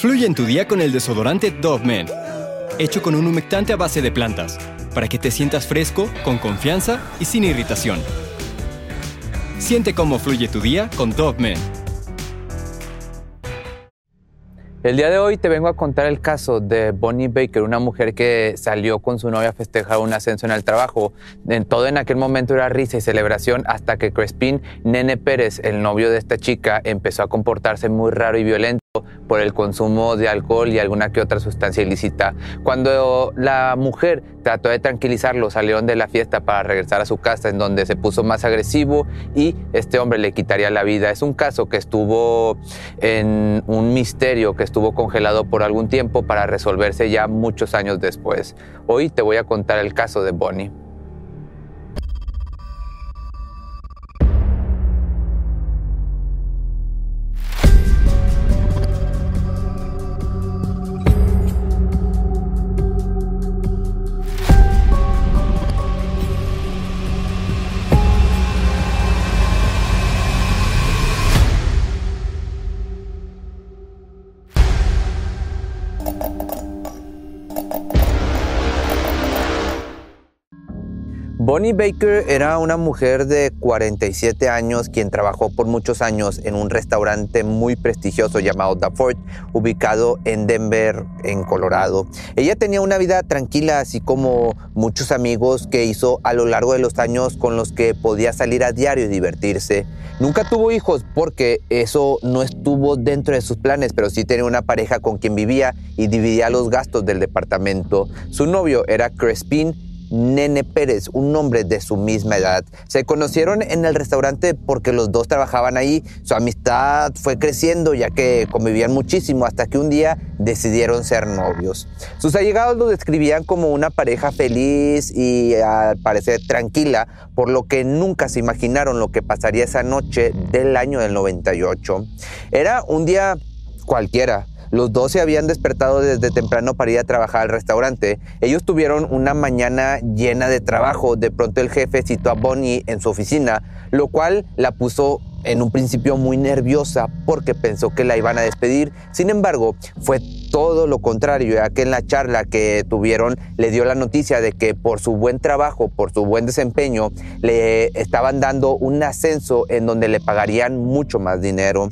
Fluye en tu día con el desodorante Dove Men, hecho con un humectante a base de plantas, para que te sientas fresco, con confianza y sin irritación. Siente cómo fluye tu día con Dove Men. El día de hoy te vengo a contar el caso de Bonnie Baker, una mujer que salió con su novia a festejar un ascenso en el trabajo. En todo en aquel momento era risa y celebración hasta que Crespin Nene Pérez, el novio de esta chica, empezó a comportarse muy raro y violento por el consumo de alcohol y alguna que otra sustancia ilícita. Cuando la mujer trató de tranquilizarlo, salieron de la fiesta para regresar a su casa en donde se puso más agresivo y este hombre le quitaría la vida. Es un caso que estuvo en un misterio, que estuvo congelado por algún tiempo para resolverse ya muchos años después. Hoy te voy a contar el caso de Bonnie. Bonnie Baker era una mujer de 47 años quien trabajó por muchos años en un restaurante muy prestigioso llamado The Fort, ubicado en Denver, en Colorado. Ella tenía una vida tranquila, así como muchos amigos que hizo a lo largo de los años con los que podía salir a diario y divertirse. Nunca tuvo hijos porque eso no estuvo dentro de sus planes, pero sí tenía una pareja con quien vivía y dividía los gastos del departamento. Su novio era Crespin Nene Pérez, un hombre de su misma edad. Se conocieron en el restaurante porque los dos trabajaban ahí. Su amistad fue creciendo ya que convivían muchísimo hasta que un día decidieron ser novios. Sus allegados lo describían como una pareja feliz y al parecer tranquila, por lo que nunca se imaginaron lo que pasaría esa noche del año del 98. Era un día cualquiera. Los dos se habían despertado desde temprano para ir a trabajar al restaurante. Ellos tuvieron una mañana llena de trabajo. De pronto el jefe citó a Bonnie en su oficina, lo cual la puso en un principio muy nerviosa porque pensó que la iban a despedir. Sin embargo, fue todo lo contrario, ya que en la charla que tuvieron le dio la noticia de que por su buen trabajo, por su buen desempeño, le estaban dando un ascenso en donde le pagarían mucho más dinero.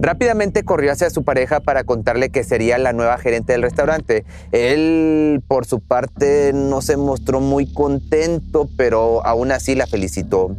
Rápidamente corrió hacia su pareja para contarle que sería la nueva gerente del restaurante. Él, por su parte, no se mostró muy contento, pero aún así la felicitó.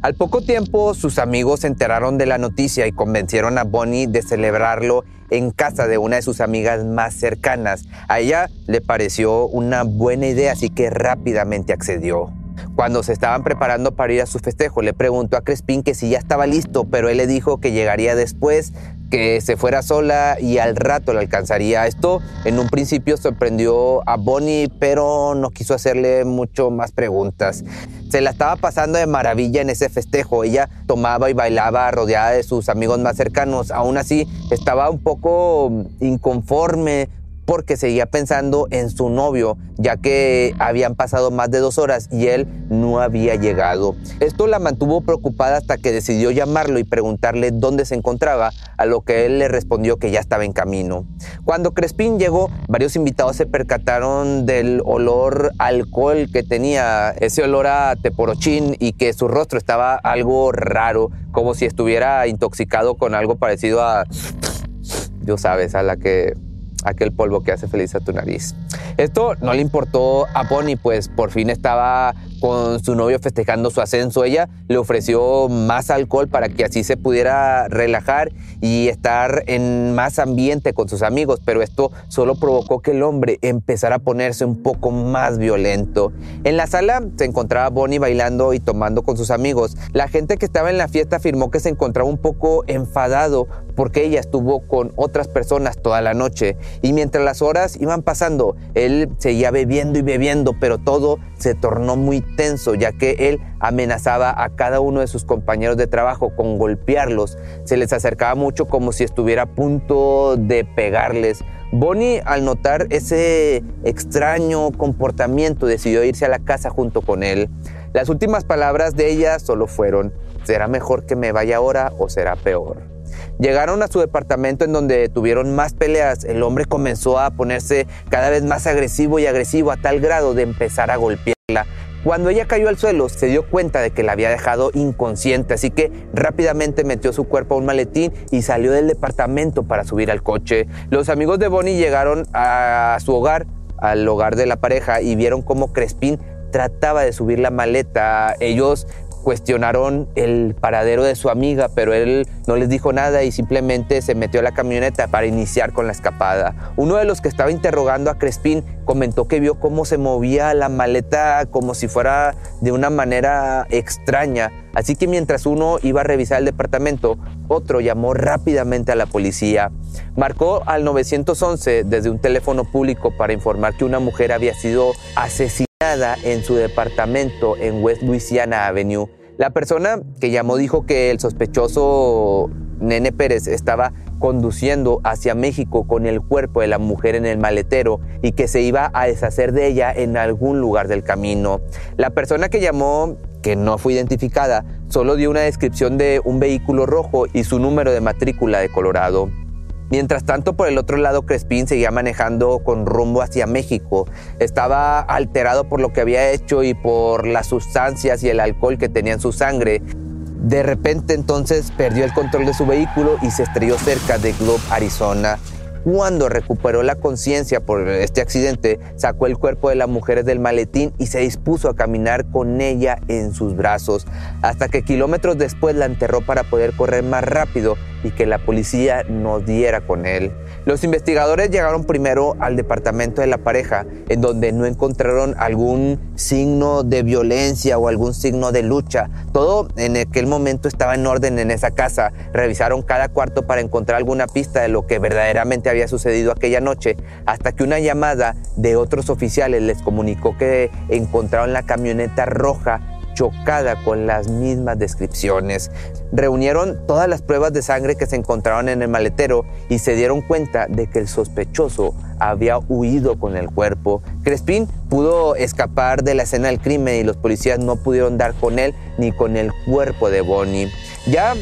Al poco tiempo, sus amigos se enteraron de la noticia y convencieron a Bonnie de celebrarlo en casa de una de sus amigas más cercanas. A ella le pareció una buena idea, así que rápidamente accedió. Cuando se estaban preparando para ir a su festejo, le preguntó a Crespin que si ya estaba listo, pero él le dijo que llegaría después, que se fuera sola y al rato le alcanzaría. Esto en un principio sorprendió a Bonnie, pero no quiso hacerle mucho más preguntas. Se la estaba pasando de maravilla en ese festejo. Ella tomaba y bailaba rodeada de sus amigos más cercanos. Aún así, estaba un poco inconforme porque seguía pensando en su novio, ya que habían pasado más de dos horas y él no había llegado. Esto la mantuvo preocupada hasta que decidió llamarlo y preguntarle dónde se encontraba, a lo que él le respondió que ya estaba en camino. Cuando Crespín llegó, varios invitados se percataron del olor alcohol que tenía, ese olor a teporochín y que su rostro estaba algo raro, como si estuviera intoxicado con algo parecido a... Yo sabes, a la que aquel polvo que hace feliz a tu nariz. Esto no le importó a Bonnie, pues por fin estaba con su novio festejando su ascenso. Ella le ofreció más alcohol para que así se pudiera relajar y estar en más ambiente con sus amigos, pero esto solo provocó que el hombre empezara a ponerse un poco más violento. En la sala se encontraba Bonnie bailando y tomando con sus amigos. La gente que estaba en la fiesta afirmó que se encontraba un poco enfadado porque ella estuvo con otras personas toda la noche y mientras las horas iban pasando, él seguía bebiendo y bebiendo, pero todo se tornó muy tenso ya que él amenazaba a cada uno de sus compañeros de trabajo con golpearlos. Se les acercaba mucho como si estuviera a punto de pegarles. Bonnie, al notar ese extraño comportamiento, decidió irse a la casa junto con él. Las últimas palabras de ella solo fueron, será mejor que me vaya ahora o será peor. Llegaron a su departamento en donde tuvieron más peleas. El hombre comenzó a ponerse cada vez más agresivo y agresivo a tal grado de empezar a golpearla. Cuando ella cayó al suelo, se dio cuenta de que la había dejado inconsciente, así que rápidamente metió su cuerpo a un maletín y salió del departamento para subir al coche. Los amigos de Bonnie llegaron a su hogar, al hogar de la pareja, y vieron cómo Crespin trataba de subir la maleta. Ellos cuestionaron el paradero de su amiga, pero él no les dijo nada y simplemente se metió a la camioneta para iniciar con la escapada. Uno de los que estaba interrogando a Crespin comentó que vio cómo se movía la maleta como si fuera de una manera extraña. Así que mientras uno iba a revisar el departamento, otro llamó rápidamente a la policía. Marcó al 911 desde un teléfono público para informar que una mujer había sido asesinada en su departamento en West Louisiana Avenue. La persona que llamó dijo que el sospechoso Nene Pérez estaba conduciendo hacia México con el cuerpo de la mujer en el maletero y que se iba a deshacer de ella en algún lugar del camino. La persona que llamó, que no fue identificada, solo dio una descripción de un vehículo rojo y su número de matrícula de Colorado. Mientras tanto, por el otro lado, Crespin seguía manejando con rumbo hacia México. Estaba alterado por lo que había hecho y por las sustancias y el alcohol que tenía en su sangre. De repente entonces perdió el control de su vehículo y se estrelló cerca de Globe, Arizona. Cuando recuperó la conciencia por este accidente, sacó el cuerpo de la mujer del maletín y se dispuso a caminar con ella en sus brazos, hasta que kilómetros después la enterró para poder correr más rápido y que la policía no diera con él. Los investigadores llegaron primero al departamento de la pareja, en donde no encontraron algún signo de violencia o algún signo de lucha. Todo en aquel momento estaba en orden en esa casa. Revisaron cada cuarto para encontrar alguna pista de lo que verdaderamente había sucedido aquella noche, hasta que una llamada de otros oficiales les comunicó que encontraron la camioneta roja chocada con las mismas descripciones. Reunieron todas las pruebas de sangre que se encontraron en el maletero y se dieron cuenta de que el sospechoso había huido con el cuerpo. Crespin pudo escapar de la escena del crimen y los policías no pudieron dar con él ni con el cuerpo de Bonnie. Ya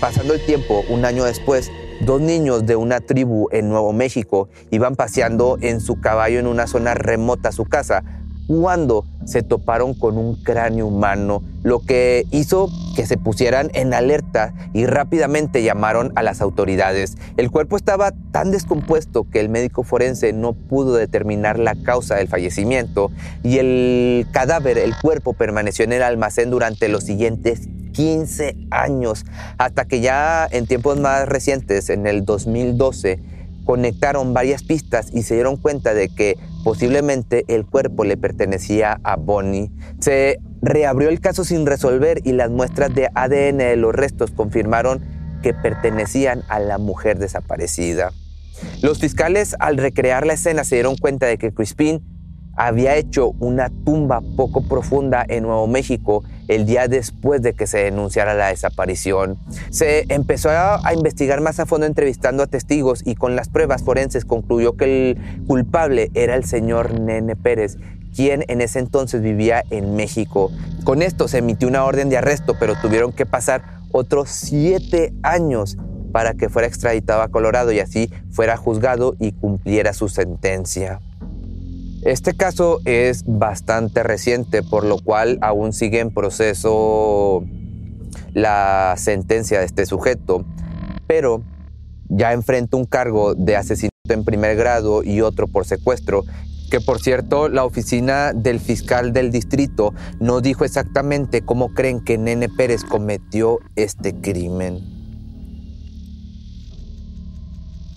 pasando el tiempo, un año después, dos niños de una tribu en Nuevo México iban paseando en su caballo en una zona remota a su casa cuando se toparon con un cráneo humano, lo que hizo que se pusieran en alerta y rápidamente llamaron a las autoridades. El cuerpo estaba tan descompuesto que el médico forense no pudo determinar la causa del fallecimiento y el cadáver, el cuerpo, permaneció en el almacén durante los siguientes 15 años, hasta que ya en tiempos más recientes, en el 2012, conectaron varias pistas y se dieron cuenta de que posiblemente el cuerpo le pertenecía a Bonnie. Se reabrió el caso sin resolver y las muestras de ADN de los restos confirmaron que pertenecían a la mujer desaparecida. Los fiscales al recrear la escena se dieron cuenta de que Crispin había hecho una tumba poco profunda en Nuevo México el día después de que se denunciara la desaparición. Se empezó a, investigar más a fondo entrevistando a testigos y con las pruebas forenses concluyó que el culpable era el señor Nene Pérez, quien en ese entonces vivía en México. Con esto se emitió una orden de arresto, pero tuvieron que pasar otros siete años para que fuera extraditado a Colorado y así fuera juzgado y cumpliera su sentencia. Este caso es bastante reciente, por lo cual aún sigue en proceso la sentencia de este sujeto, pero ya enfrenta un cargo de asesinato en primer grado y otro por secuestro, que por cierto la oficina del fiscal del distrito no dijo exactamente cómo creen que Nene Pérez cometió este crimen.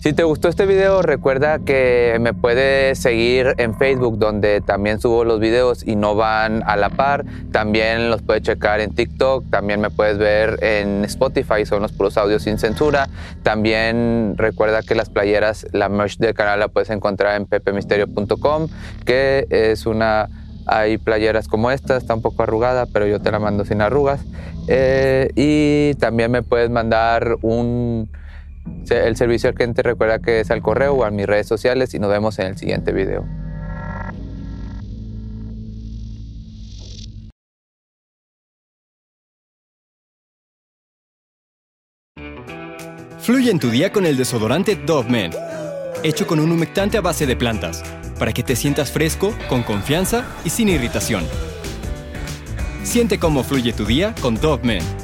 Si te gustó este video, recuerda que me puedes seguir en Facebook, donde también subo los videos y no van a la par. También los puedes checar en TikTok. También me puedes ver en Spotify, son los puros audios sin censura. También recuerda que las playeras, la merch del canal la puedes encontrar en pepemisterio.com, que es una hay playeras como esta, está un poco arrugada, pero yo te la mando sin arrugas. Eh, y también me puedes mandar un el servicio al cliente recuerda que es al correo o a mis redes sociales y nos vemos en el siguiente video. Fluye en tu día con el desodorante Dove Men, hecho con un humectante a base de plantas, para que te sientas fresco, con confianza y sin irritación. Siente cómo fluye tu día con Dove Men.